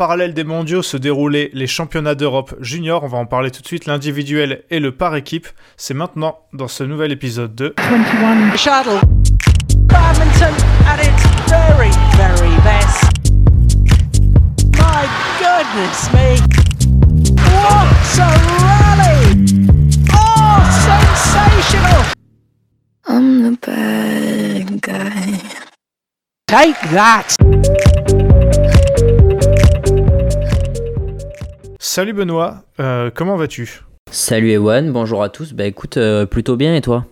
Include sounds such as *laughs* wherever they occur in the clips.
parallèle des mondiaux se déroulaient les championnats d'Europe junior. On va en parler tout de suite. L'individuel et le par équipe. C'est maintenant dans ce nouvel épisode de 21 shuttle. Badminton at its very, very best. My goodness me. What a rally! Oh, sensational! I'm the bad guy. Take that! Salut Benoît, euh, comment vas-tu? Salut Ewan, bonjour à tous. Bah écoute, euh, plutôt bien et toi?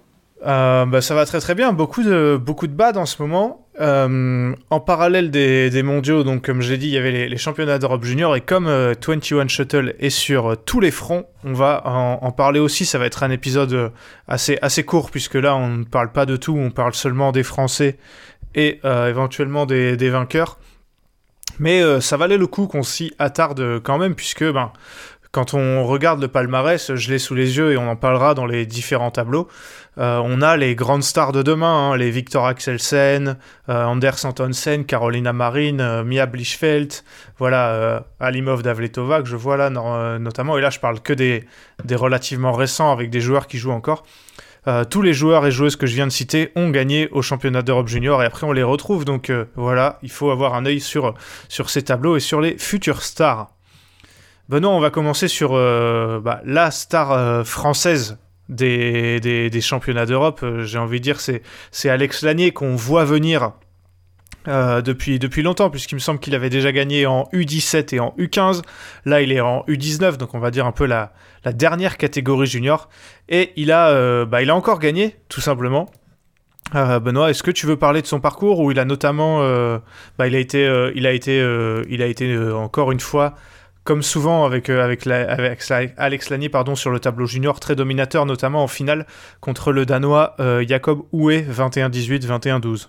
Euh, bah, Ça va très très bien, beaucoup de, beaucoup de bad en ce moment. En parallèle des, des mondiaux, donc comme je l'ai dit, il y avait les, les championnats d'Europe junior et comme euh, 21 Shuttle est sur tous les fronts, on va en, en parler aussi. Ça va être un épisode assez, assez court puisque là on ne parle pas de tout, on parle seulement des Français et éventuellement des, des vainqueurs. Mais euh, ça valait le coup qu'on s'y attarde quand même puisque ben, quand on regarde le palmarès, je l'ai sous les yeux et on en parlera dans les différents tableaux. Euh, on a les grandes stars de demain, hein, les Victor Axelsen, euh, Anders Antonsen, Carolina Marin, euh, Mia Blichfeld, voilà, euh, Alimov Davletova que je vois là no- euh, notamment. Et là, je parle que des, des relativement récents avec des joueurs qui jouent encore. Euh, tous les joueurs et joueuses que je viens de citer ont gagné au championnat d'Europe junior et après on les retrouve. Donc euh, voilà, il faut avoir un œil sur, ces tableaux et sur les futures stars. Benoît, on va commencer sur euh, bah, la star française des, des, championnats d'Europe. J'ai envie de dire, c'est Alex Lanier qu'on voit venir euh, depuis, depuis longtemps, puisqu'il me semble qu'il avait déjà gagné en U17 et en U15. Là, il est en U19, donc on va dire un peu la, la dernière catégorie junior. Et il a, euh, bah, il a encore gagné, tout simplement. Euh, Benoît, est-ce que tu veux parler de son parcours où il a notamment, bah, il a été, il a été, il a été encore une fois, comme souvent avec avec, Alex Lanier, pardon, sur le tableau junior, très dominateur, notamment en finale contre le Danois Jacob Houé, 21-18, 21-12.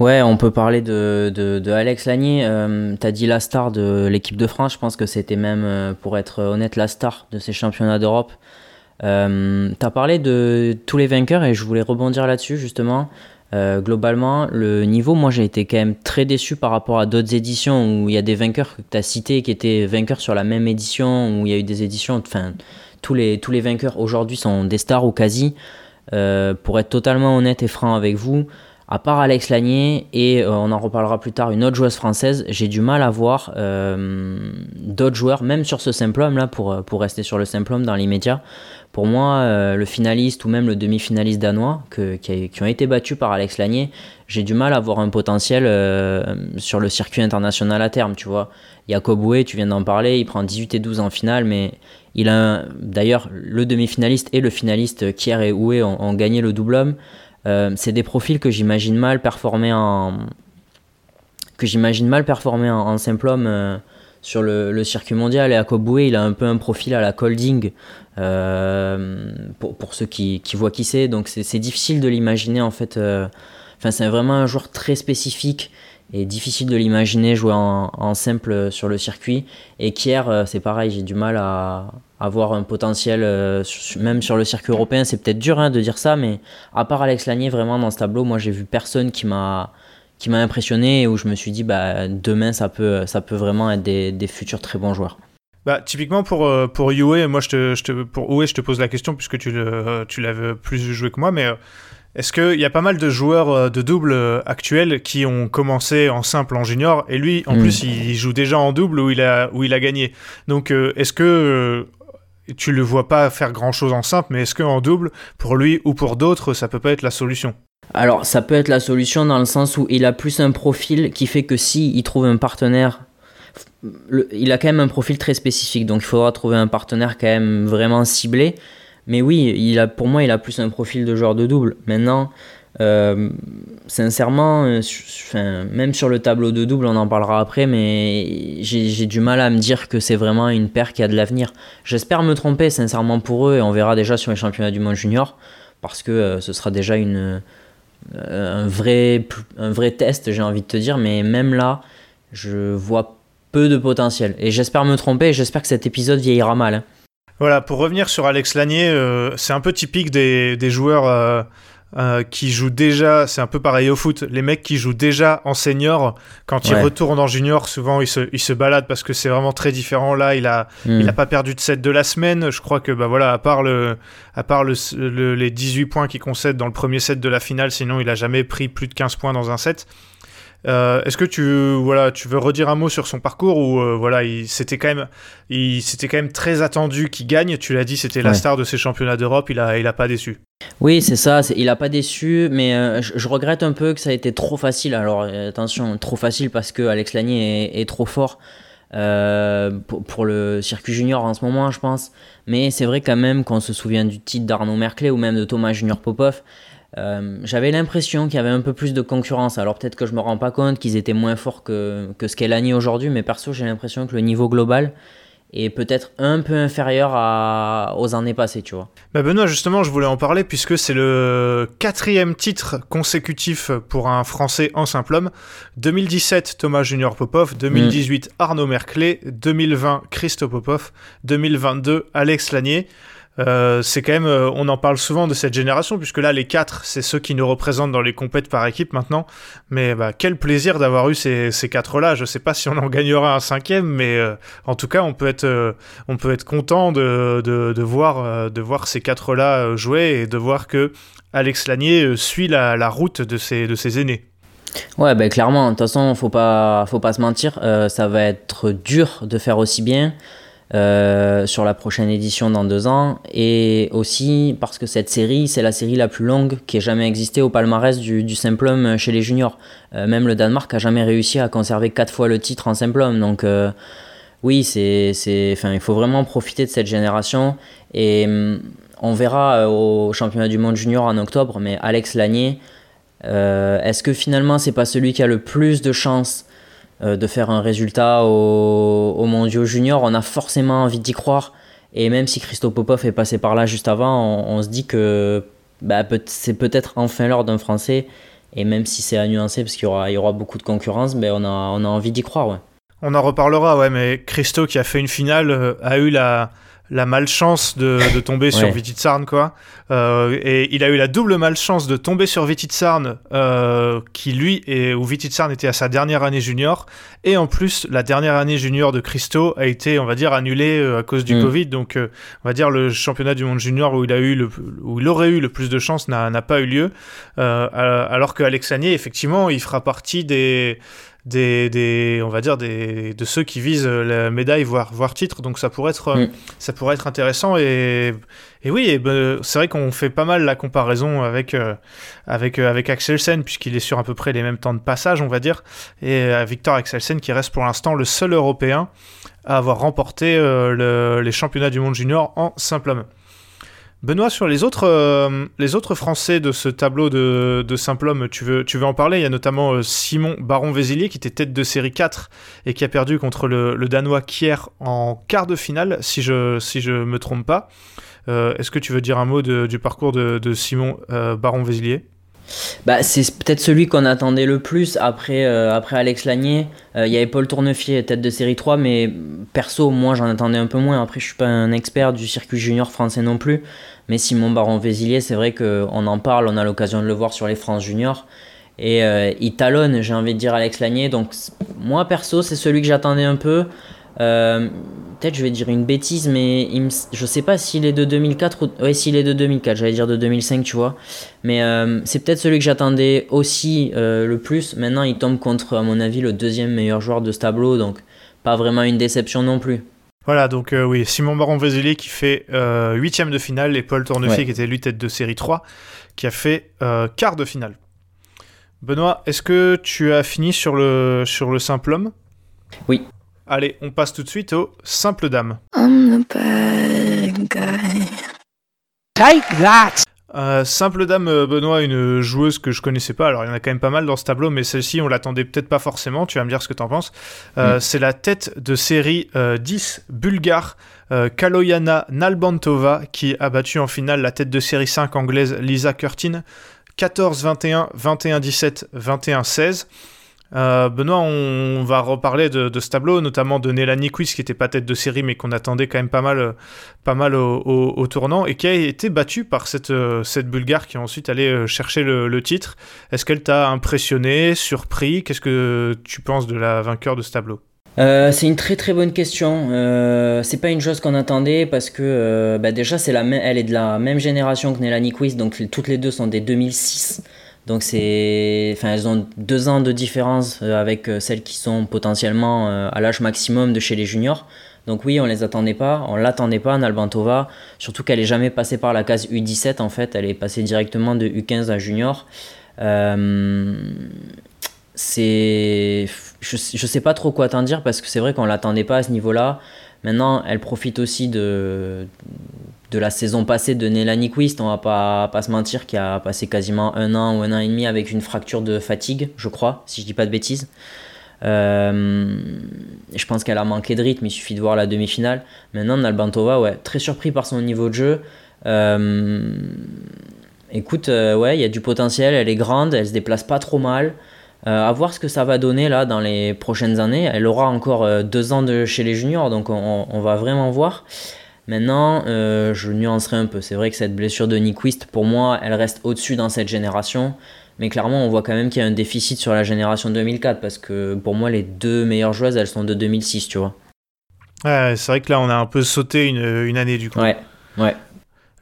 Ouais, on peut parler de, de, Alex Lanier. Euh, T'as dit la star de l'équipe de France. Je pense que c'était même, euh, pour être honnête, la star de ces championnats d'Europe. Euh, T'as parlé de tous les vainqueurs et je voulais rebondir là-dessus justement. Globalement, le niveau, moi j'ai été quand même très déçu par rapport à d'autres éditions où il y a des vainqueurs que tu as cités qui étaient vainqueurs sur la même édition, où il y a eu des éditions, enfin, tous les, tous les vainqueurs aujourd'hui sont des stars ou quasi. Pour être totalement honnête et franc avec vous, à part Alex Lanier et euh, on en reparlera plus tard, une autre joueuse française, j'ai du mal à voir euh, d'autres joueurs, même sur ce simple homme là, pour, pour rester sur le simple homme dans l'immédiat. Pour moi, euh, le finaliste ou même le demi-finaliste danois qui, qui ont été battus par Alex Lanier, j'ai du mal à voir un potentiel euh, sur le circuit international à terme, tu vois. Jacob Houé, tu viens d'en parler, il prend 18 et 12 en finale, mais il a d'ailleurs le demi-finaliste et le finaliste Kier et Houé ont, ont gagné le double homme. Euh, c'est des profils que j'imagine mal performer en que j'imagine mal performer en, simple homme euh, sur le, circuit mondial. Et à Koboué il a un peu un profil à la Colding euh, pour, pour ceux qui, voient qui c'est. Donc c'est difficile de l'imaginer en fait enfin c'est vraiment un joueur très spécifique et difficile de l'imaginer jouer en, simple sur le circuit. Et Kier euh, c'est pareil j'ai du mal à avoir un potentiel euh, même sur le circuit européen. C'est peut-être dur hein, de dire ça mais à part Alex Lanier vraiment dans ce tableau moi j'ai vu personne qui m'a qui m'a impressionné et où je me suis dit bah demain ça peut ça peut vraiment être des, futurs très bons joueurs. Bah, typiquement pour, euh, pour moi je te, je te, pour je te pose la question puisque tu le- tu l'avais plus joué que moi, mais est-ce qu'il y a pas mal de joueurs euh, de double euh, actuels qui ont commencé en simple en junior et lui en Mm. plus il joue déjà en double où il a, où il a gagné. Donc euh, est-ce que tu le vois pas faire grand chose en simple, mais est-ce qu'en double, pour lui ou pour d'autres, ça peut pas être la solution? Alors ça peut être la solution dans le sens où il a plus un profil qui fait que si il trouve un partenaire le- il a quand même un profil très spécifique donc il faudra trouver un partenaire quand même vraiment ciblé mais oui il a pour moi il a plus un profil de joueur de double maintenant euh, sincèrement, euh, même sur le tableau de double, on en parlera après, mais j'ai du mal à me dire que c'est vraiment une paire qui a de l'avenir. J'espère me tromper, sincèrement, pour eux, et on verra déjà sur les championnats du monde junior, parce que euh, ce sera déjà une, un, vrai, un vrai test, j'ai envie de te dire, mais même là, je vois peu de potentiel. Et j'espère me tromper, et j'espère que cet épisode vieillira mal. hein. Voilà, pour revenir sur Alex Lanier, euh, c'est un peu typique des, des joueurs euh, euh, qui jouent déjà, c'est un peu pareil au foot, les mecs qui jouent déjà en senior, quand ils retournent en junior, souvent ils se, ils se baladent parce que c'est vraiment très différent. Là, il a, Hmm. il a pas perdu de set de la semaine. Je crois que, bah voilà, à part, le, à part le, le- les 18 points qu'il concède dans le premier set de la finale, sinon il a jamais pris plus de 15 points dans un set. Euh, Est-ce que tu voilà tu veux redire un mot sur son parcours ou euh, voilà il c'était quand même c'était quand même très attendu qu'il gagne tu l'as dit c'était la star de ces championnats d'Europe il a il a pas déçu Oui, c'est ça. Il a pas déçu, mais euh, je, je regrette un peu que ça a été trop facile. Alors euh, attention, trop facile parce que Alex Lanier est, est trop fort euh, pour, pour le circuit junior en ce moment, je pense. Mais c'est vrai quand même qu'on se souvient du titre d'Arnaud Merclé ou même de Thomas Junior Popov. Euh, J'avais l'impression qu'il y avait un peu plus de concurrence. Alors peut-être que je me rends pas compte qu'ils étaient moins forts que, que ce qu'est Lanier aujourd'hui, mais perso j'ai l'impression que le niveau global est peut-être un peu inférieur aux années passées, tu vois. Bah Benoît, justement, je voulais en parler puisque c'est le quatrième titre consécutif pour un Français en simple homme. 2017, Thomas Junior Popov. 2018, Arnaud Merclé. 2020, Christo Popov. 2022, Alex Lanier. Euh, c'est quand même, euh, on en parle souvent de cette génération puisque là, les quatre, c'est ceux qui nous représentent dans les compètes par équipe maintenant. Mais bah, quel plaisir d'avoir eu ces, quatre-là. Je sais pas si on en gagnera un cinquième, mais euh, en tout cas, on peut être, content de, de, voir, ces quatre-là jouer et de voir que Alex Lanier suit la, la route de ses, aînés. Ouais, ben clairement, de toute façon, faut pas, faut pas se mentir, ça va être dur de faire aussi bien euh, sur la prochaine édition dans deux ans, et aussi parce que cette série, c'est la série la plus longue qui ait jamais existé au palmarès du, du simple homme chez les juniors. Euh, même le Danemark a jamais réussi à conserver quatre fois le titre en simple homme, donc euh, oui, c'est, enfin, il faut vraiment profiter de cette génération, et hum, on verra au championnat du monde junior en octobre, mais Alex Lanier, Est-ce que finalement c'est pas celui qui a le plus de chances de faire un résultat au, au mondiaux junior On a forcément envie d'y croire. Et même si Christo Popov est passé par là juste avant, on, se dit que bah, c'est peut-être enfin l'heure d'un Français. Et même si c'est à nuancer parce qu'il y aura, il y aura beaucoup de concurrence, ben on, a, on a envie d'y croire. On en reparlera, ouais, mais Christo qui a fait une finale euh, a eu la, la malchance de, de tomber sur Ouais. Vititsarn, quoi. Euh, et il a eu la double malchance de tomber sur Vititsarn, euh, qui lui, et, où Vititsarn était à sa dernière année junior. Et en plus, la dernière année junior de Christo a été, on va dire, annulée euh, à cause du Mm. Covid. Donc, euh, on va dire, le championnat du monde junior où il, a eu le, où il aurait eu le plus de chance n'a pas eu lieu. Euh, alors que Alex Lanier, effectivement, il fera partie des des, des, on va dire des, de ceux qui visent la médaille voire voire titre. Donc ça pourrait être euh, Mm. ça pourrait être intéressant. Et et oui et ben, c'est vrai qu'on fait pas mal la comparaison avec euh, avec euh, avec Axelsen puisqu'il est sur à peu près les mêmes temps de passage on va dire. Et Victor Axelsen qui reste pour l'instant le seul européen à avoir remporté euh, le- les championnats du monde junior en simple homme Benoît, sur les autres, euh, les autres Français de ce tableau de, de simple homme, tu veux, tu veux en parler? Il y a notamment euh, Simon Baron-Vézilier qui était tête de série 4 et qui a perdu contre le, Danois Kier en quart de finale, si je si je me trompe pas. Euh, Est-ce que tu veux dire un mot du parcours de, Simon Baron-Vézilier? Bah, c'est peut-être celui qu'on attendait le plus après, après Alex. Euh, Il y avait Paul Tournefier, tête de série 3, mais perso, moi j'en attendais un peu moins. Après, je suis pas un expert du circuit junior français non plus. Mais Simon Baron-Vézilier, c'est vrai qu'on en parle, on a l'occasion de le voir sur les France juniors. Et euh, il talonne, j'ai envie de dire, Alex Lanier. Donc, moi perso, c'est celui que j'attendais un peu. Euh, Peut-être je vais dire une bêtise, mais il me... je sais pas s'il est de 2004 ou. Ouais, s'il est de 2004, j'allais dire de 2005, tu vois. Mais euh, c'est peut-être celui que j'attendais aussi le plus. Maintenant, il tombe contre, à mon avis, le deuxième meilleur joueur de ce tableau, donc pas vraiment une déception non plus. Voilà, donc euh, oui, Simon Baron-Vézilier qui fait euh, huitième de finale et Paul Tournefier Ouais. qui était lui tête de série 3 qui a fait euh, quart de finale. Benoît, est-ce que tu as fini sur le, sur le simple homme? Oui. Allez, on passe tout de suite au simple dame. I'm the bad guy. Take that! Euh, simple dame, euh, Benoît, une joueuse que je connaissais pas. Alors, il y en a quand même pas mal dans ce tableau, mais celle-ci, on l'attendait peut-être pas forcément. Tu vas me dire ce que t'en penses. Euh, Mm. C'est la tête de série euh, 10 bulgare, Kaloyana Nalbantova, qui a battu en finale la tête de série 5 anglaise Lisa Curtin. 14-21, 21-17, 21-16. Euh, Benoît, on, va reparler de, ce tableau, notamment de Nelani Quiz, qui n'était pas tête de série, mais qu'on attendait quand même pas mal, pas mal au, tournant, et qui a été battue par cette, cette Bulgare qui est ensuite allée chercher le, titre. Est-ce qu'elle t'a impressionné, surpris? Qu'est-ce que tu penses de la vainqueur de ce tableau? C'est une très très bonne question. Euh, c'est pas une chose qu'on attendait parce que bah, déjà c'est la elle est de la même génération que Nelani Quiz, donc toutes les deux sont des 2006. Donc c'est, enfin, elles ont deux ans de différence euh, avec euh, celles qui sont potentiellement euh, à l'âge maximum de chez les juniors. Donc oui, on les attendait pas, on l'attendait pas, Nalbantova, surtout qu'elle est jamais passée par la case U17 en fait, elle est passée directement de U15 à junior. c'est, je, je sais pas trop quoi t'en dire parce que c'est vrai qu'on l'attendait pas à ce niveau-là. Maintenant, elle profite aussi de, de la saison passée de Nelani Quist. On va pas, pas se mentir qui a passé quasiment un an ou un an et demi avec une fracture de fatigue, je crois, si je dis pas de bêtises. Euh, je pense qu'elle a manqué de rythme, il suffit de voir la demi-finale. Maintenant, Nalbantova, ouais, très surpris par son niveau de jeu. Euh, écoute, euh, ouais, il y a du potentiel, elle est grande, elle se déplace pas trop mal. à voir ce que ça va donner là dans les prochaines années. Elle aura encore deux ans de chez les juniors, donc on, on va vraiment voir. Maintenant, euh, je nuancerai un peu. C'est vrai que cette blessure de Nyquist, pour moi, elle reste au-dessus dans cette génération. Mais clairement, on voit quand même qu'il y a un déficit sur la génération 2004 parce que pour moi, les deux meilleures joueuses, elles sont de 2006, tu vois. Ouais, c'est vrai que là, on a un peu sauté une, une année du coup. Ouais, ouais.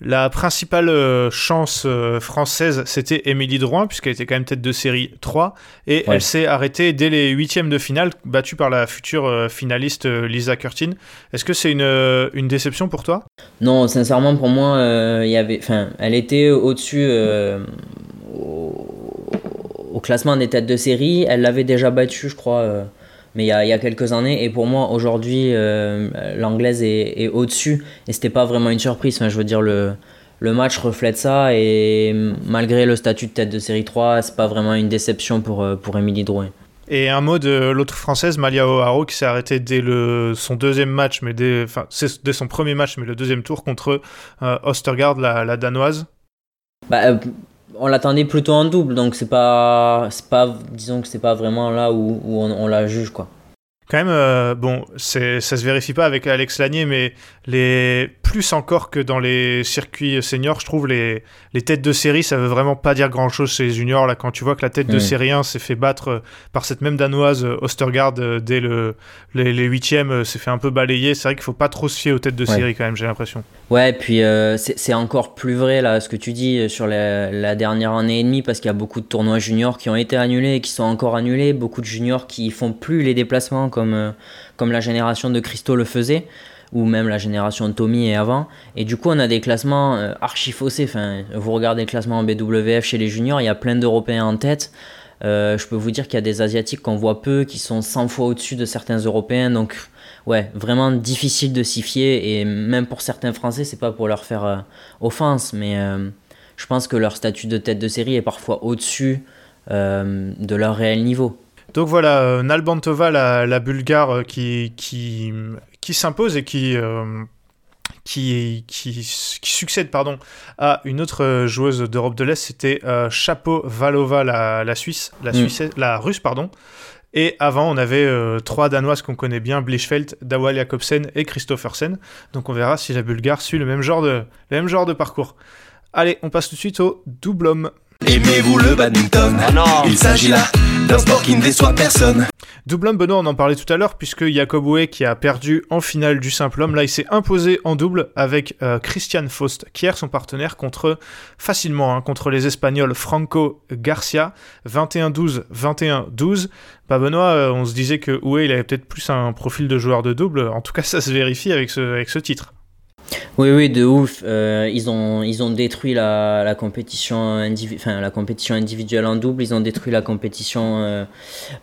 La principale euh, chance euh, française, c'était Émilie Drouin, puisqu'elle était quand même tête de série 3, et elle s'est arrêtée dès les huitièmes de finale, battue par la future euh, finaliste Lisa Curtin. Est-ce que c'est une, une, déception pour toi? Non, sincèrement, pour moi, il y avait, elle était au-dessus au, classement des têtes de série. Elle l'avait déjà battue, je crois mais il y, a, y a, quelques années. Et pour moi, aujourd'hui, euh, l'anglaise est, est au-dessus. Et c'était pas vraiment une surprise. Enfin, je veux dire, le, le match reflète ça. Et malgré le statut de tête de série 3, c'est pas vraiment une déception pour, euh, pour Émilie Drouin. Et un mot de l'autre française, Malia O'Haro, qui s'est arrêtée dès le, son deuxième match, mais dès, enfin, dès son premier match, mais le deuxième tour contre euh, Ostergaard, la, la danoise. Bah, on l'attendait plutôt en double, donc c'est pas, pas, disons que c'est pas vraiment là où, on, on la juge quoi. Quand même, euh, bon, ça se vérifie pas avec Alex Lanier, mais les plus encore que dans les circuits seniors, je trouve les, les têtes de série, ça veut vraiment pas dire grand chose chez les juniors. Là, quand tu vois que la tête de série 1 s'est fait battre euh, par cette même danoise euh, Ostergaard dès le, les, les huitièmes, s'est fait un peu balayer. C'est vrai qu'il faut pas trop se fier aux têtes de série quand même, j'ai l'impression. Ouais, puis c'est encore plus vrai là ce que tu dis sur la, la dernière année et demie, parce qu'il y a beaucoup de tournois juniors qui ont été annulés et qui sont encore annulés, beaucoup de juniors qui font plus les déplacements comme, euh, comme la génération de Christo le faisait, ou même la génération Tommy et avant. Et du coup, on a des classements euh, archi faussés. Enfin, vous regardez le classement en BWF chez les juniors, il y a plein d'Européens en tête. Euh, je peux vous dire qu'il y a des Asiatiques qu'on voit peu, qui sont 100 fois au-dessus de certains Européens. Donc, ouais, vraiment difficile de s'y fier. Et même pour certains Français, c'est pas pour leur faire offense, mais je pense que leur statut de tête de série est parfois au-dessus de leur réel niveau. Donc voilà, euh, Nalbantova, la, Bulgare, euh, qui, qui, qui s'impose et qui, euh, qui, qui, succède pardon, à une autre joueuse d'Europe de l'Est, c'était Chapeau Valova, la, la Suisse, la, mm. Suisse, la Russe, pardon. Et avant, on avait trois Danoises qu'on connaît bien, Blichfeld, Dawal Jakobsen et Christophersen. Donc on verra si la Bulgare suit le même genre de, le même genre de parcours. Allez, on passe tout de suite au double homme. Aimez-vous le badminton? Ah Il s'agit là Double homme, Benoît, on en parlait tout à l'heure, puisque Jacob Oué, qui a perdu en finale du simple homme, là, il s'est imposé en double avec euh, Christian Faust, qui est son partenaire, contre facilement, hein, contre les Espagnols Franco Garcia, 21-12, 21-12. Bah, Benoît, euh, on se disait que Oué, il avait peut-être plus un profil de joueur de double. En tout cas, ça se vérifie avec ce, avec ce titre. Oui, oui, de ouf. Euh, ils, ont, ils ont détruit la, la compétition enfin, la compétition individuelle en double. Ils ont détruit la compétition euh,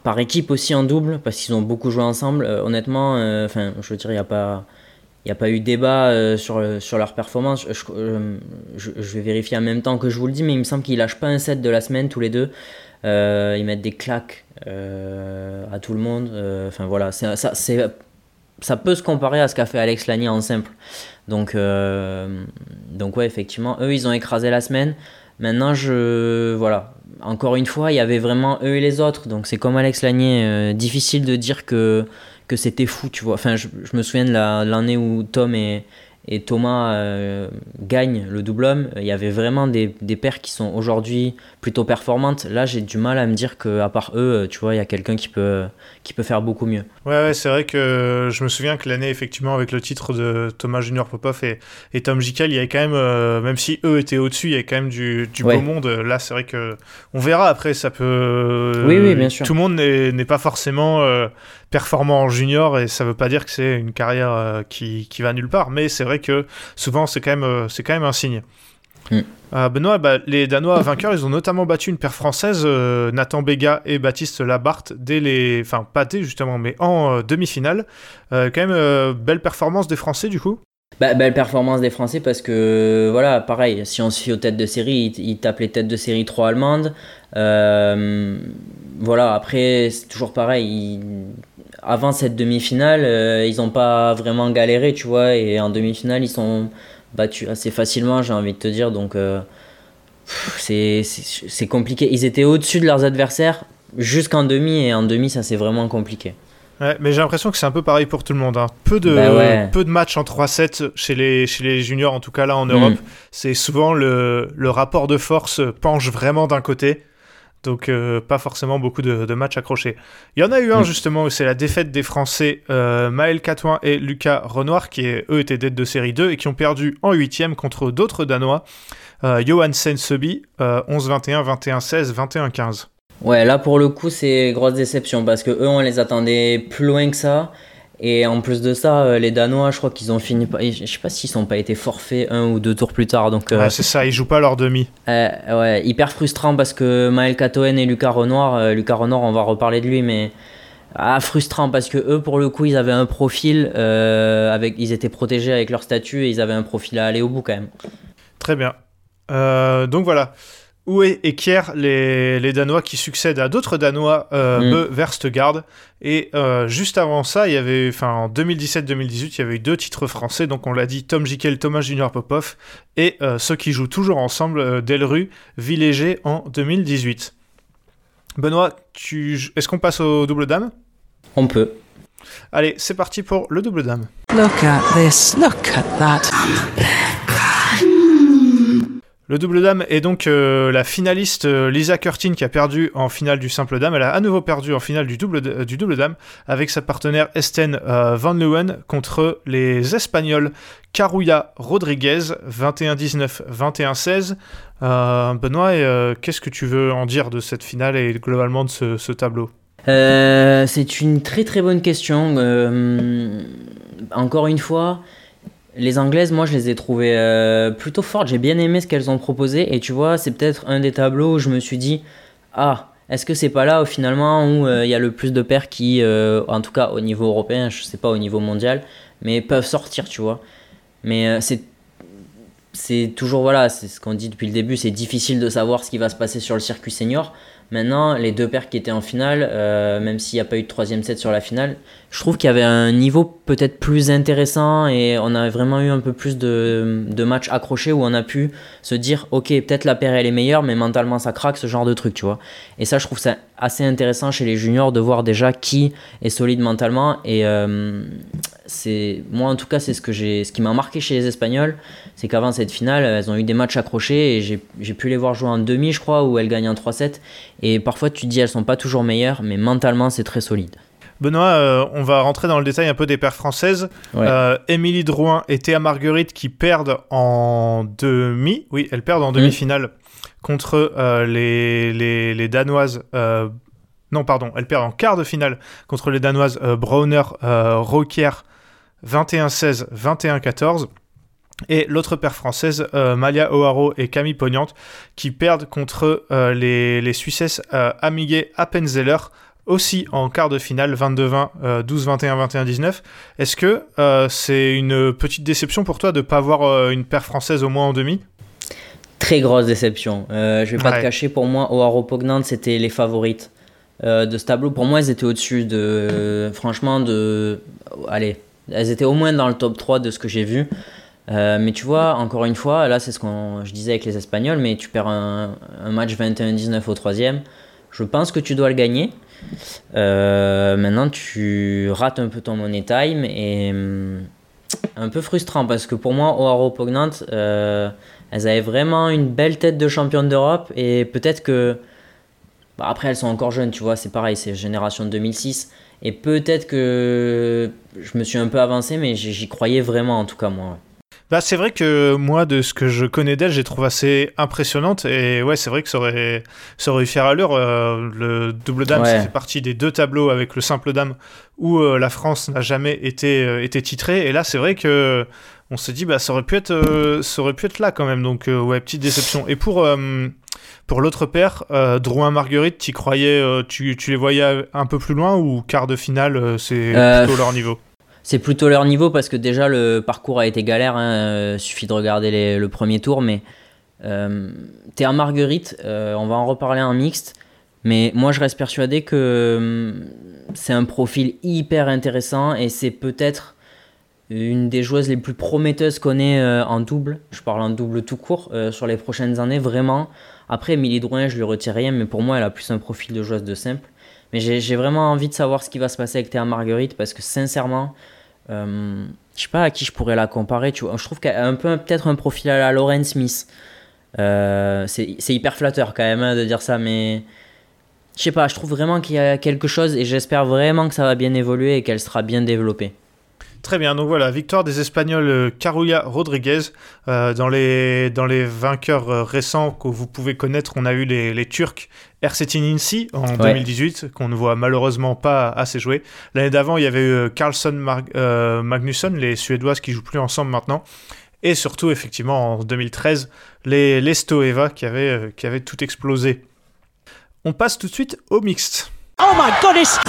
par équipe aussi en double parce qu'ils ont beaucoup joué ensemble. Euh, honnêtement, enfin, je veux dire, il n'y a pas. Il a pas eu débat sur, sur leur performance. Je, je, vais vérifier en même temps que je vous le dis, mais il me semble qu'ils lâchent pas un set de la semaine tous les deux. ils mettent des claques à tout le monde. Enfin voilà, ça, ça peut se comparer à ce qu'a fait Alex Lani en simple. Donc, euh, donc ouais, effectivement, eux, ils ont écrasé la semaine. Maintenant, je, voilà, encore une fois, il y avait vraiment eux et les autres. Donc c'est comme Alex Lanier, euh, difficile de dire que, que c'était fou, tu vois. Enfin, je, me souviens de l'année où Tom et, et Thomas euh, gagnent le double homme. Il y avait vraiment des, des paires qui sont aujourd'hui plutôt performantes. Là, j'ai du mal à me dire qu'à part eux, euh, tu vois, il y a quelqu'un qui peut, qui peut faire beaucoup mieux. Ouais, ouais, c'est vrai que je me souviens que l'année, effectivement, avec le titre de Thomas Junior Popov et, et Tom Jikel, il y avait quand même, euh, même si eux étaient au-dessus, il y avait quand même du, du Ouais. beau monde. Là, c'est vrai que on verra après, ça peut. Oui, oui, bien sûr. Tout le monde n'est n'est pas forcément euh, performant en junior et ça veut pas dire que c'est une carrière euh, qui, qui va nulle part, mais c'est vrai que souvent, c'est quand, même, euh, c'est quand même un signe. Mm. Euh, Benoît, bah, les Danois vainqueurs, ils ont notamment battu une paire française, Nathan Bega et Baptiste Labarthe, dès les. Enfin, pas dès justement, mais en demi-finale. Quand même, belle performance des Français du coup. Bah, belle performance des Français parce que, voilà, pareil, si on se fie aux têtes de série, ils, ils tapent les têtes de série 3 allemandes. Euh, voilà, après, c'est toujours pareil. ils- avant cette demi-finale, euh, ils n'ont pas vraiment galéré, tu vois, et en demi-finale, ils sont battus assez facilement, j'ai envie de te dire. Donc, euh, c'est compliqué. Ils étaient au-dessus de leurs adversaires jusqu'en demi, et en demi, ça c'est vraiment compliqué. Ouais, mais j'ai l'impression que c'est un peu pareil pour tout le monde. hein. Peu, de, Bah ouais. peu de matchs en 3-7 chez les, chez les juniors, en tout cas là en Mm. Europe. C'est souvent le, le rapport de force penche vraiment d'un côté. Donc euh, pas forcément beaucoup de, de matchs accrochés. Il y en a eu un Mm. justement où c'est la défaite des Français euh, Maël Catouin et Lucas Renoir qui eux étaient têtes de série 2 et qui ont perdu en huitième contre d'autres Danois. Euh, Johansen Sebi, euh, 11-21, 21-16, 21-15. Ouais, là pour le coup, c'est grosse déception parce que eux, on les attendait plus loin que ça. Et en plus de ça, euh, les Danois, je crois qu'ils ont fini. Je sais pas s'ils n'ont pas été forfaits un ou deux tours plus tard. Donc, euh, Ouais, c'est ça, ils jouent pas leur demi. euh, ouais, hyper frustrant parce que Maël Katoen et Lucas Renoir, euh, Lucas Renoir, on va reparler de lui, mais ah, frustrant parce que eux, pour le coup, ils avaient un profil, avec, ils étaient protégés avec leur statut et ils avaient un profil à aller au bout quand même. Très bien. Donc voilà. Oué et Kier, les, les Danois qui succèdent à d'autres Danois, euh, Mm. Verstegaard. Et euh, juste avant ça, il y avait, enfin en 2017-2018, il y avait eu deux titres français. Donc on l'a dit, Tom Jikel, Thomas Junior Popov. Et euh, ceux qui jouent toujours ensemble, euh, Delru, Villéger en 2018. Benoît, tu... est-ce qu'on passe au double dame? On peut. Allez, c'est parti pour le double dame. Look at this. Look at that. Le double dame est donc euh, la finaliste euh, Lisa Curtin qui a perdu en finale du simple dame. Elle a à nouveau perdu en finale du double, euh, du double dame avec sa partenaire Esten Van Leeuwen contre les Espagnols Carulla Rodriguez 21-19, 21-16. Euh, Benoît, qu'est-ce que tu veux en dire de cette finale et globalement de ce, ce tableau? C'est une très très bonne question. Encore une fois, les Anglaises, moi je les ai trouvées euh, plutôt fortes. J'ai bien aimé ce qu'elles ont proposé. Et tu vois, c'est peut-être un des tableaux où je me suis dit Ah, est-ce que c'est pas là finalement où euh, il y a le plus de paires qui, euh, en tout cas au niveau européen, je sais pas au niveau mondial, mais peuvent sortir, tu vois. Mais c'est. C'est toujours, voilà, c'est ce qu'on dit depuis le début, c'est difficile de savoir ce qui va se passer sur le circuit senior. Maintenant, les deux paires qui étaient en finale, euh, même s'il n'y a pas eu de troisième set sur la finale, je trouve qu'il y avait un niveau peut-être plus intéressant et on a vraiment eu un peu plus de, matchs accrochés où on a pu se dire, ok, peut-être la paire elle est meilleure, mais mentalement ça craque, ce genre de truc, tu vois. Et ça, je trouve ça assez intéressant chez les juniors de voir déjà qui est solide mentalement. Et euh, c'est moi, en tout cas, c'est ce que j'ai, ce qui m'a marqué chez les Espagnols, c'est qu'avant cette finale, elles ont eu des matchs accrochés et j'ai, pu les voir jouer en demi, je crois, où elles gagnent en 3-7. Et parfois, tu te dis, elles sont pas toujours meilleures, mais mentalement, c'est très solide. Benoît, euh, on va rentrer dans le détail un peu des paires françaises. Ouais. Euh, Émilie Drouin et Théa Marguerite qui perdent en demi. Oui, elles perdent en demi-finale contre euh, les, les, les Danoises. non, pardon, elles perdent en quart de finale contre les Danoises euh, Brauner, euh, 21-16, 21-14. Et l'autre paire française, euh, Malia O'Haro et Camille Pognante, qui perdent contre euh, les, les Suissesses euh, Amiguet Appenzeller, aussi en quart de finale, 22-20, euh, 12-21, 21-19. Est-ce que c'est une petite déception pour toi de ne pas avoir une paire française au moins en demi? Très grosse déception. Je vais pas Ouais. te cacher, pour moi, O'Haro Pognant, c'était les favorites de ce tableau. Pour moi, elles étaient au-dessus de. Franchement, de. Allez, elles étaient au moins dans le top 3 de ce que j'ai vu. mais tu vois, encore une fois, là c'est ce que je disais avec les Espagnols, mais tu perds un, match 21-19 au troisième. Je pense que tu dois le gagner. maintenant, tu rates un peu ton money time et hum, un peu frustrant parce que pour moi, Oaro Pognant, euh, elles avaient vraiment une belle tête de championne d'Europe et peut-être que. Bah, après, elles sont encore jeunes, tu vois, c'est pareil, c'est génération de 2006. Et peut-être que je me suis un peu avancé, mais j'y croyais vraiment en tout cas, moi. Bah, c'est vrai que moi, de ce que je connais d'elle, j'ai trouvé assez impressionnante. Et ouais, c'est vrai que ça aurait, ça aurait eu faire allure. Euh, le double dame, ça fait partie des deux tableaux avec le simple dame où euh, la France n'a jamais été, euh, été titrée. Et là, c'est vrai que on s'est dit, bah, ça aurait pu être, ça aurait pu être là quand même. Donc, ouais, petite déception. Et pour, pour l'autre paire, Drouin Marguerite, tu croyais, tu, tu les voyais un peu plus loin ou quart de finale, c'est plutôt leur niveau? C'est plutôt leur niveau parce que déjà le parcours a été galère. Hein, euh, suffit de regarder le premier tour. Mais euh, Théa Marguerite, euh, on va en reparler en mixte. Mais moi, je reste persuadé que c'est un profil hyper intéressant et c'est peut-être une des joueuses les plus prometteuses qu'on ait en double. Je parle en double tout court sur les prochaines années, vraiment. Après, Émilie Drouin, je lui retire rien, mais pour moi, elle a plus un profil de joueuse de simple. Mais j'ai vraiment envie de savoir ce qui va se passer avec Théa Marguerite parce que sincèrement, euh, je sais pas à qui je pourrais la comparer. Tu vois. Je trouve qu'elle a un peu peut-être un profil à la Lauren Smith. Euh, c'est hyper flatteur quand même hein, de dire ça, mais je sais pas, je trouve vraiment qu'il y a quelque chose et j'espère vraiment que ça va bien évoluer et qu'elle sera bien développée. Très bien, donc voilà, victoire des Espagnols euh, Carulla Rodriguez. Euh, dans, les, dans les vainqueurs euh, récents que vous pouvez connaître, on a eu les, les Turcs Ercetin Insi en 2018, qu'on ne voit malheureusement pas assez jouer. L'année d'avant, il y avait eu Carlson Magnusson, les Suédoises qui jouent plus ensemble maintenant. Et surtout, effectivement, en 2013, les, les Stoeva qui avaient, qui avaient tout explosé. On passe tout de suite au mixte. Oh my goodness!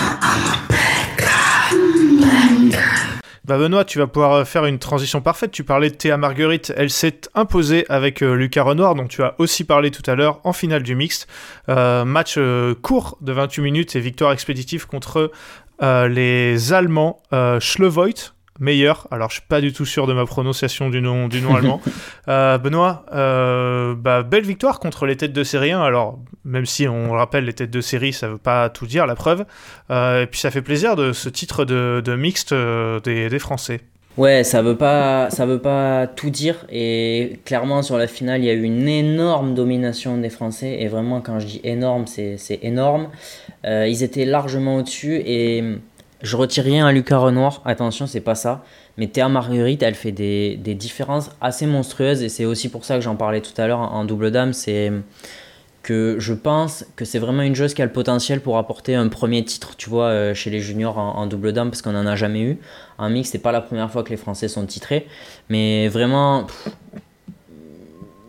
Bah Benoît, tu vas pouvoir euh, faire une transition parfaite. Tu parlais de Théa Marguerite. Elle s'est imposée avec euh, Lucas Renoir, dont tu as aussi parlé tout à l'heure, en finale du mixte. Euh, match court de 28 minutes et victoire expéditive contre les Allemands Schlevoit, meilleur. Alors, je suis pas du tout sûr de ma prononciation du nom, du nom allemand. *laughs* Euh, Benoît, euh, bah, belle victoire contre les têtes de série 1. Alors, même si on rappelle, les têtes de série, ça veut pas tout dire, la preuve. Euh, et puis, ça fait plaisir de ce titre de, de mixte des, des, Français. Ouais, ça veut pas, ça veut pas tout dire. Et clairement, sur la finale, il y a eu une énorme domination des Français. Et vraiment, quand je dis énorme, c'est énorme. ils étaient largement au-dessus et je retire rien à Lucas Renoir, attention, c'est pas ça. Mais Théa Marguerite, elle fait des, différences assez monstrueuses et c'est aussi pour ça que j'en parlais tout à l'heure en double dame. C'est que je pense que c'est vraiment une joueuse qui a le potentiel pour apporter un premier titre, tu vois, euh, chez les juniors en, double dame parce qu'on n'en a jamais eu. En mix, c'est pas la première fois que les Français sont titrés. Mais vraiment,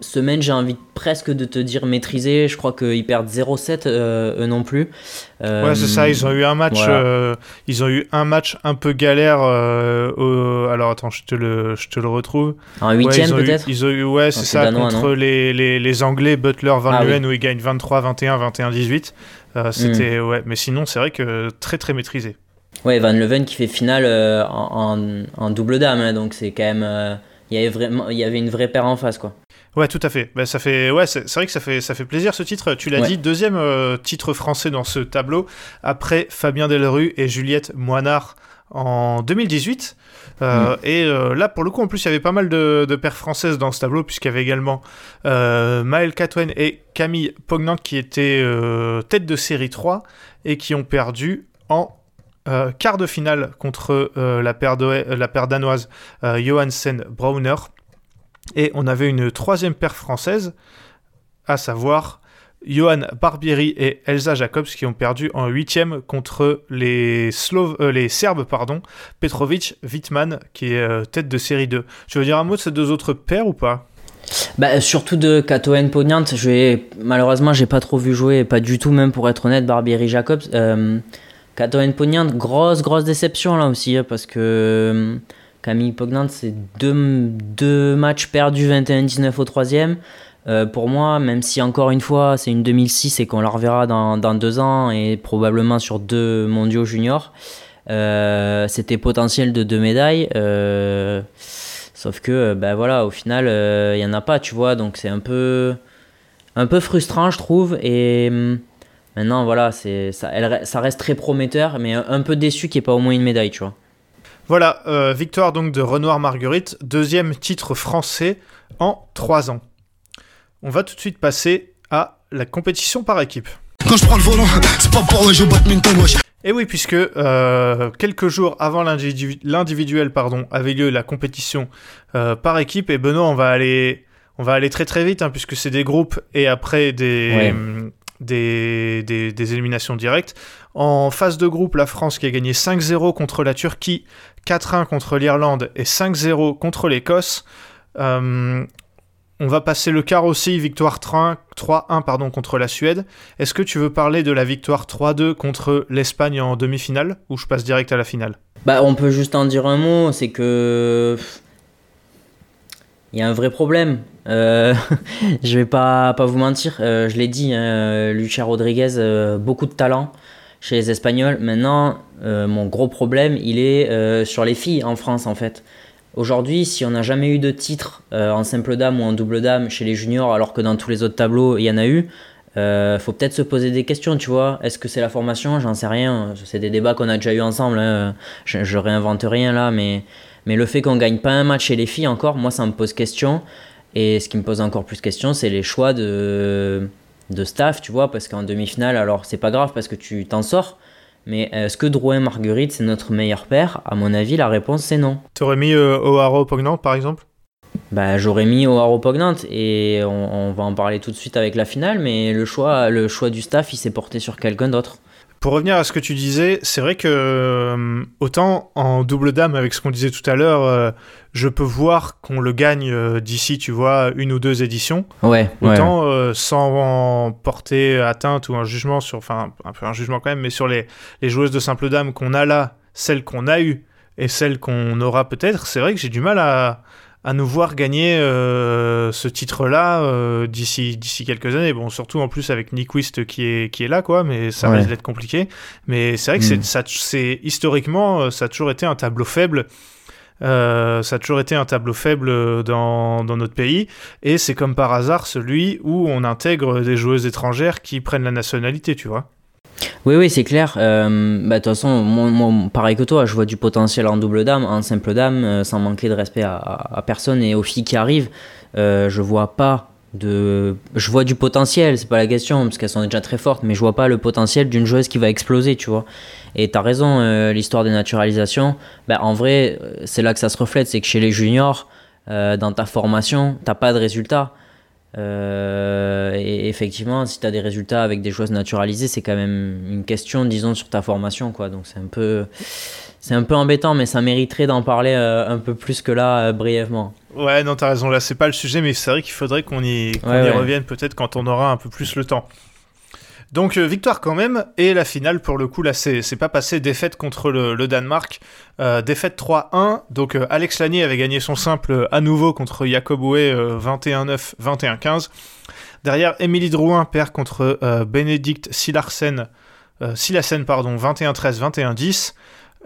semaine, j'ai envie presque de te dire maîtriser. Je crois qu'ils perdent 0-7 euh, eux non plus. Euh, ouais, c'est ça. Ils ont eu un match. Euh, ils ont eu un match un peu galère. Alors attends, je te le, je te le retrouve. En huitième peut-être. Ils ont eu, ouais, c'est ça contre les, les, les, Anglais Butler Van ah, où ils gagnent 23-21, 21-18. C'était hmm. ouais, mais sinon c'est vrai que très très maîtrisé. Ouais, Van Leven qui fait finale en, en, double dame, hein, donc c'est quand même. il y avait vraiment, il y avait une vraie paire en face quoi. Ouais, tout à fait. Bah, ça fait, ouais, c'est vrai que ça fait, ça fait plaisir ce titre. Tu l'as dit, deuxième euh, titre français dans ce tableau, après Fabien Delru et Juliette Moinard en 2018. Euh, mm. Et euh, là, pour le coup, en plus, il y avait pas mal de, de paires françaises dans ce tableau, puisqu'il y avait également Maëlle Catwen et Camille Pognant qui étaient tête de série 3 et qui ont perdu en quart de finale contre la, paire la paire danoise Johansen Brauner. Et on avait une troisième paire française, à savoir Johan Barbieri et Elsa Jacobs qui ont perdu en huitième contre les, euh, les Serbes, pardon, Petrovic, Wittmann qui est euh, tête de série 2. Tu veux dire un mot de ces deux autres paires ou pas? Bah, surtout de Katoen Pognant, malheureusement j'ai pas trop vu jouer, pas du tout même pour être honnête, Barbieri Jacobs. Euh, Katoen Pognant, grosse grosse déception là aussi, hein, parce que Camille Pognant, c'est deux, matchs perdus 21-19 au troisième. Euh, pour moi, même si encore une fois c'est une 2006 et qu'on la reverra dans, deux ans et probablement sur deux mondiaux juniors, euh, c'était potentiel de deux médailles. Euh, Sauf que, ben voilà, au final, il n'y en a pas, tu vois. Donc c'est un peu, un peu frustrant, je trouve. Et hum, maintenant, voilà, ça, elle- ça reste très prometteur, mais un, un peu déçu qu'il n'y ait pas au moins une médaille, tu vois. Voilà, euh, victoire donc de Renoir Marguerite, deuxième titre français en trois ans. On va tout de suite passer à la compétition par équipe. Quand je prends le volant, c'est pas pour jouer au badminton, wesh. Et oui, puisque euh, quelques jours avant l'individu- l'individuel pardon, avait lieu la compétition euh, par équipe, et Benoît, on va aller, on va aller très très vite, hein, puisque c'est des groupes et après des, Ouais. hum, des, des, des éliminations directes. En phase de groupe, la France qui a gagné 5-0 contre la Turquie, 4-1 contre l'Irlande et 5-0 contre l'Écosse. Euh, on va passer le quart aussi, victoire 3 3-1 pardon, contre la Suède. Est-ce que tu veux parler de la victoire 3-2 contre l'Espagne en demi-finale ou je passe direct à la finale? Bah, on peut juste en dire un mot, c'est que. Il y a un vrai problème. Euh, *laughs* je vais pas, pas vous mentir, euh, je l'ai dit, hein, Lucas Rodriguez, euh, beaucoup de talent chez les Espagnols. Maintenant, euh, mon gros problème, il est euh, sur les filles en France en fait. Aujourd'hui, si on n'a jamais eu de titre euh, en simple dame ou en double dame chez les juniors, alors que dans tous les autres tableaux, il y en a eu, faut peut-être se poser des questions, tu vois. Est-ce que c'est la formation? J'en sais rien. C'est des débats qu'on a déjà eu ensemble. hein. Je, je réinvente rien là, mais, mais le fait qu'on gagne pas un match chez les filles encore, moi ça me pose question. Et ce qui me pose encore plus question, c'est les choix de, de staff, tu vois, parce qu'en demi-finale, alors c'est pas grave parce que tu t'en sors. Mais est-ce que Drouin Marguerite c'est notre meilleur père À mon avis, la réponse c'est non. T'aurais mis euh, O'Hara Pognante par exemple? Bah, j'aurais mis O'Hara Pognante et on, on va en parler tout de suite avec la finale, mais le choix, le choix du staff, il s'est porté sur quelqu'un d'autre. Pour revenir à ce que tu disais, c'est vrai que euh, autant en double dame, avec ce qu'on disait tout à l'heure, euh, je peux voir qu'on le gagne euh, d'ici, tu vois, une ou deux éditions. Ouais, ouais. Autant euh, sans porter atteinte ou un jugement sur, enfin un peu un jugement quand même, mais sur les, les joueuses de simple dame qu'on a là, celles qu'on a eues et celles qu'on aura peut-être, c'est vrai que j'ai du mal à, à nous voir gagner euh, ce titre-là euh, d'ici d'ici quelques années. Bon, surtout en plus avec Nyquist qui est qui est là, quoi, mais ça Ouais. risque d'être compliqué. Mais c'est vrai que Mm. c'est ça, c'est historiquement, euh, ça a toujours été un tableau faible. Euh, ça a toujours été un tableau faible dans, dans notre pays et c'est comme par hasard celui où on intègre des joueuses étrangères qui prennent la nationalité, tu vois. Oui, oui, c'est clair. Euh, bah, de toute façon, moi, pareil que toi, je vois du potentiel en double dame, en simple dame, euh, sans manquer de respect à, personne et aux filles qui arrivent. Euh, je vois pas de. Je vois du potentiel, c'est pas la question, parce qu'elles sont déjà très fortes, mais je vois pas le potentiel d'une joueuse qui va exploser, tu vois. Et t'as raison, l'histoire des naturalisations, bah, en vrai, c'est là que ça se reflète, c'est que chez les juniors, dans ta formation, t'as pas de résultats. Euh, et effectivement, si tu as des résultats avec des joueuses naturalisées, c'est quand même une question, disons, sur ta formation. Quoi. Donc c'est un, peu, c'est un peu embêtant, mais ça mériterait d'en parler euh, un peu plus que là, euh, brièvement. Ouais, non, t'as raison, là c'est pas le sujet, mais c'est vrai qu'il faudrait qu'on y, qu'on Ouais, y ouais. revienne peut-être quand on aura un peu plus le temps. Donc euh, victoire quand même, et la finale pour le coup là c'est pas passé, défaite contre le, Danemark, euh, défaite 3-1, donc euh, Alex Lanier avait gagné son simple à nouveau contre Jacob Houet euh, 21-9, 21-15. Derrière, Émilie Drouin perd contre Bénédicte Silarsen, pardon, 21-13, 21-10.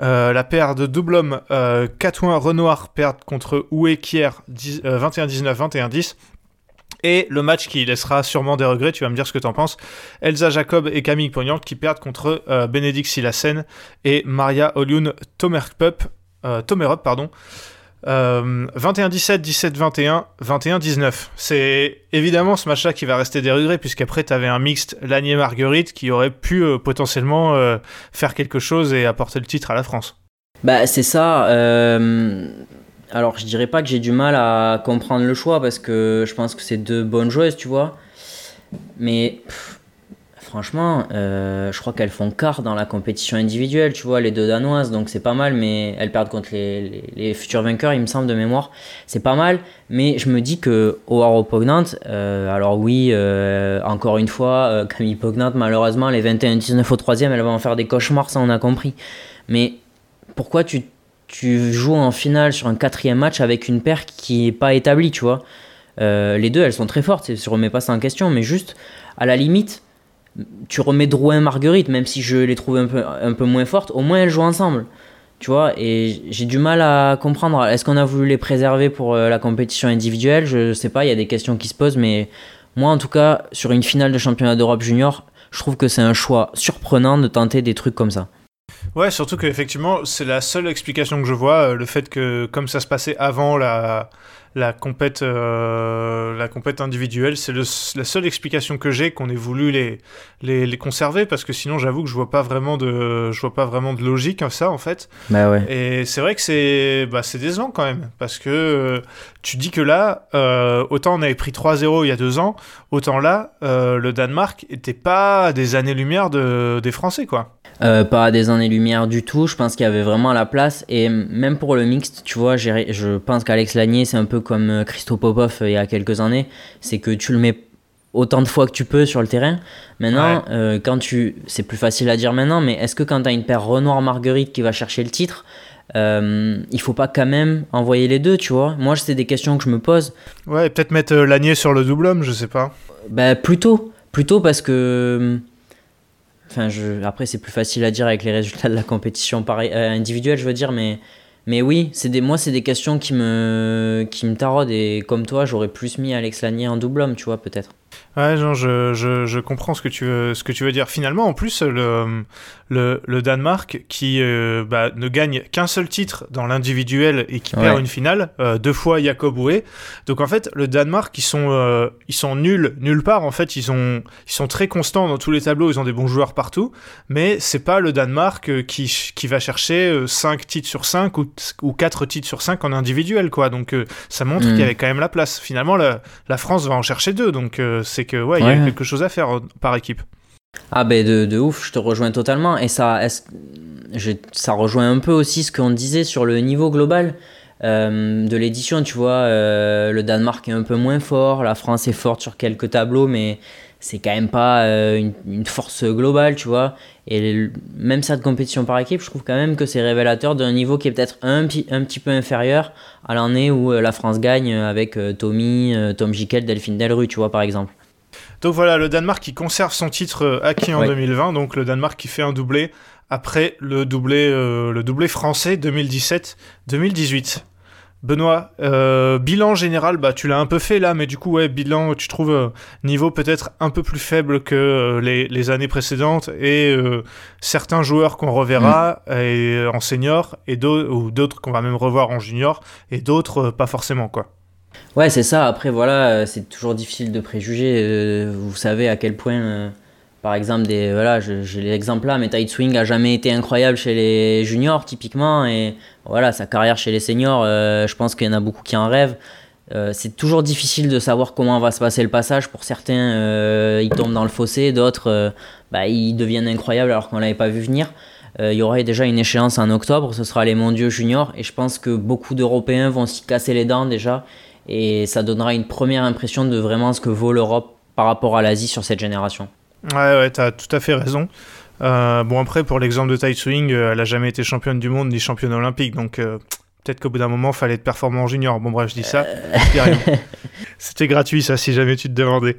Euh, la paire de double homme euh, Catouin Renoir perd contre Houet Kier 10 euh, 21-19, 21-10. Et le match qui laissera sûrement des regrets, tu vas me dire ce que t'en penses. Elsa Jacob et Camille Pognant qui perdent contre euh, Bénédicte Silasen et Maria Olioun Tomerpup, euh, Tomerup, pardon. Euh, 21-17, 17-21, 21-19. C'est évidemment ce match-là qui va rester des regrets, puisqu'après, tu avais un mixte Lanier-Marguerite qui aurait pu euh, potentiellement euh, faire quelque chose et apporter le titre à la France. Bah, c'est ça. Alors, je dirais pas que j'ai du mal à comprendre le choix parce que je pense que c'est deux bonnes joueuses, tu vois. Mais franchement, euh, je crois qu'elles font quart dans la compétition individuelle, tu vois, les deux danoises, donc c'est pas mal, mais elles perdent contre les, les- futurs vainqueurs, il me semble, de mémoire. C'est pas mal, mais je me dis que au Haro Pognante, euh, alors oui, euh, encore une fois, Camille Pognante, malheureusement, les 21-19 au troisième, elle va en faire des cauchemars, ça on a compris. Mais pourquoi tu, tu joues en finale sur un quatrième match avec une paire qui est pas établie, tu vois Euh, Les deux, elles sont très fortes, je remets pas ça en question, mais juste, à la limite, tu remets Drouin Marguerite, même si je les trouve un peu, un peu moins fortes, au moins elles jouent ensemble. Tu vois, et j'ai du mal à comprendre. Est-ce qu'on a voulu les préserver pour euh, la compétition individuelle? Je sais pas, il y a des questions qui se posent, mais moi, en tout cas, sur une finale de championnat d'Europe junior, je trouve que c'est un choix surprenant de tenter des trucs comme ça. Ouais, surtout qu'effectivement, c'est la seule explication que je vois, euh, le fait que comme ça se passait avant la, la compète, euh, la compète individuelle, c'est la seule explication que j'ai qu'on ait voulu les, les, les, conserver parce que sinon j'avoue que je vois pas vraiment de, je vois pas vraiment de logique en ça en fait. Bah ouais. Et c'est vrai que c'est, bah c'est décevant quand même parce que euh, tu dis que là, euh, autant on avait pris 3-0 il y a deux ans, autant là, le Danemark était pas des années-lumière de, des Français quoi. Euh, pas des années-lumière du tout. Je pense qu'il y avait vraiment la place. Et même pour le mixte, tu vois, je pense qu'Alex Lanier, c'est un peu comme euh, Christo Popov euh, il y a quelques années. C'est que tu le mets autant de fois que tu peux sur le terrain. Maintenant, ouais. quand tu. C'est plus facile à dire maintenant, mais est-ce que quand tu as une paire Renoir-Marguerite qui va chercher le titre, euh, il faut pas quand même envoyer les deux, tu vois? Moi, c'est des questions que je me pose. Ouais, peut-être mettre Lanier sur le double homme, je sais pas. Bah, plutôt. Plutôt parce que Enfin. Après, c'est plus facile à dire avec les résultats de la compétition euh, individuelle, je veux dire, mais, mais oui, c'est des... moi, c'est des questions qui me, qui me taraudent. Et comme toi, j'aurais plus mis Alex Lanier en double homme, tu vois, peut-être. Ouais, genre, je, je, je, comprends ce que, tu veux, ce que tu veux dire. Finalement, en plus, le, le, le Danemark, qui euh, bah, ne gagne qu'un seul titre dans l'individuel et qui ouais. perd une finale, euh, deux fois Jacob Oué. Donc en fait, le Danemark, ils sont, euh, ils sont nuls nulle part. En fait, ils, ont, ils sont très constants dans tous les tableaux, ils ont des bons joueurs partout. Mais c'est pas le Danemark qui, qui va chercher 5 titres sur 5 ou, ou 4 titres sur 5 en individuel. Quoi. Donc ça montre mmh. qu'il y avait quand même la place. Finalement, la, la France va en chercher deux. Donc c'est que ouais, il ouais. y a quelque chose à faire par équipe. Ah ben de, de, ouf, je te rejoins totalement. Et ça, je, ça rejoint un peu aussi ce qu'on disait sur le niveau global euh, de l'édition. Tu vois, euh, le Danemark est un peu moins fort, la France est forte sur quelques tableaux, mais c'est quand même pas euh, une, une, force globale, tu vois. Et même cette compétition par équipe, je trouve quand même que c'est révélateur d'un niveau qui est peut-être un, un, petit peu inférieur à l'année où la France gagne avec Tommy, Tom Jikel, Delphine Delru, tu vois, par exemple. Donc voilà, le Danemark qui conserve son titre acquis en ouais. 2020, donc le Danemark qui fait un doublé après le doublé, euh, le doublé français 2017-2018. Benoît, euh, bilan général, bah tu l'as un peu fait là, mais du coup ouais, bilan, tu trouves euh, niveau peut-être un peu plus faible que euh, les, les, années précédentes et euh, certains joueurs qu'on reverra mmh. et, en senior et d'autres ou d'autres qu'on va même revoir en junior et d'autres pas forcément quoi. Ouais, c'est ça. Après, voilà, c'est toujours difficile de préjuger. Euh, vous savez à quel point, euh, par exemple, des, voilà, j'ai l'exemple là, mais Tide Swing a jamais été incroyable chez les juniors, typiquement. Et voilà, sa carrière chez les seniors, euh, je pense qu'il y en a beaucoup qui en rêvent. c'est toujours difficile de savoir comment va se passer le passage. Pour certains, ils tombent dans le fossé, d'autres, bah, ils deviennent incroyables alors qu'on l'avait pas vu venir. Il y aura déjà une échéance en octobre, ce sera les mondiaux juniors, et je pense que beaucoup d'Européens vont s'y casser les dents déjà et ça donnera une première impression de vraiment ce que vaut l'Europe par rapport à l'Asie sur cette génération. Ouais, ouais, t'as tout à fait raison. Euh, bon, après, pour l'exemple de Tai Swing, euh, elle a jamais été championne du monde ni championne olympique, donc euh, peut-être qu'au bout d'un moment, fallait être performant en junior. Bon, bref, je dis ça. *laughs* C'était gratuit, ça, si jamais tu te demandais.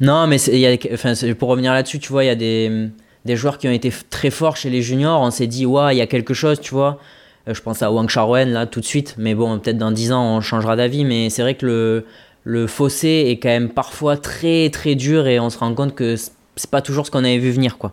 Non, mais y a, enfin, pour revenir là-dessus, tu vois, il y a des, des joueurs qui ont été très forts chez les juniors. On s'est dit, ouais, il y a quelque chose, tu vois. Je pense à Wang Charwen là tout de suite, mais bon, peut-être dans 10 ans on changera d'avis. Mais c'est vrai que le, le fossé est quand même parfois très très dur et on se rend compte que c'est pas toujours ce qu'on avait vu venir quoi.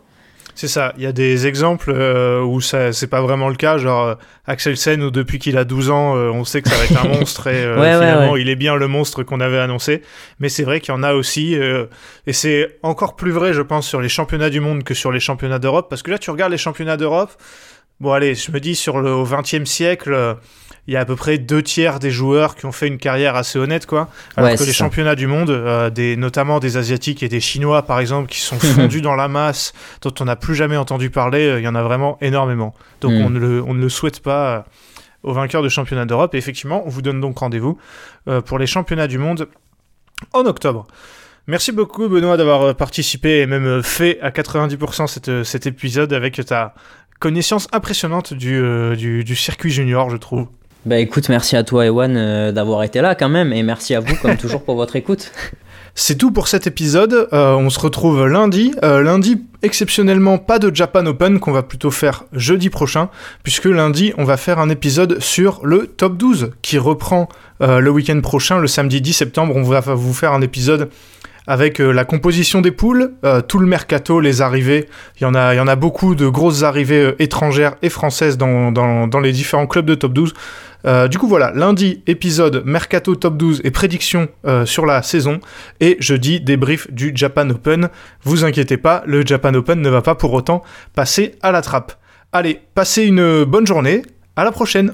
C'est ça, il y a des exemples euh, où ça c'est pas vraiment le cas, genre euh, Axel Sen où depuis qu'il a 12 ans, euh, on sait que ça va être un *laughs* monstre et euh, ouais, finalement ouais, ouais. il est bien le monstre qu'on avait annoncé. Mais c'est vrai qu'il y en a aussi, euh, et c'est encore plus vrai je pense sur les championnats du monde que sur les championnats d'Europe, parce que là tu regardes les championnats d'Europe, Bon, allez, je me dis, sur le, au XXe siècle, euh, il y a à peu près deux tiers des joueurs qui ont fait une carrière assez honnête, quoi. Alors Ouais, que les ça. championnats du monde, euh, des, notamment des Asiatiques et des Chinois, par exemple, qui sont *laughs* fondus dans la masse, dont on n'a plus jamais entendu parler, euh, il y en a vraiment énormément. Donc Mm. on, ne le, on ne le souhaite pas euh, aux vainqueurs de championnats d'Europe. Et effectivement, on vous donne donc rendez-vous euh, pour les championnats du monde en octobre. Merci beaucoup Benoît d'avoir participé et même fait à 90% cette, cet épisode avec ta connaissance impressionnante du, euh, du, du circuit junior, je trouve. Bah écoute, merci à toi Ewan euh, d'avoir été là quand même et merci à vous comme *laughs* toujours pour votre écoute. C'est tout pour cet épisode. Euh, on se retrouve lundi. Euh, lundi, exceptionnellement, pas de Japan Open qu'on va plutôt faire jeudi prochain, puisque lundi, on va faire un épisode sur le top 12 qui reprend le week-end prochain, le samedi 10 septembre. On va vous faire un épisode avec la composition des poules, tout le mercato, les arrivées. Il y en a, il y en a beaucoup de grosses arrivées étrangères et françaises dans, dans, les différents clubs de top 12. Euh, du coup voilà, lundi épisode Mercato Top 12 et prédictions euh, sur la saison et jeudi débrief du Japan Open. Vous inquiétez pas, le Japan Open ne va pas pour autant passer à la trappe. Allez, passez une bonne journée, à la prochaine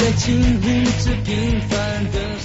在经历着平凡的。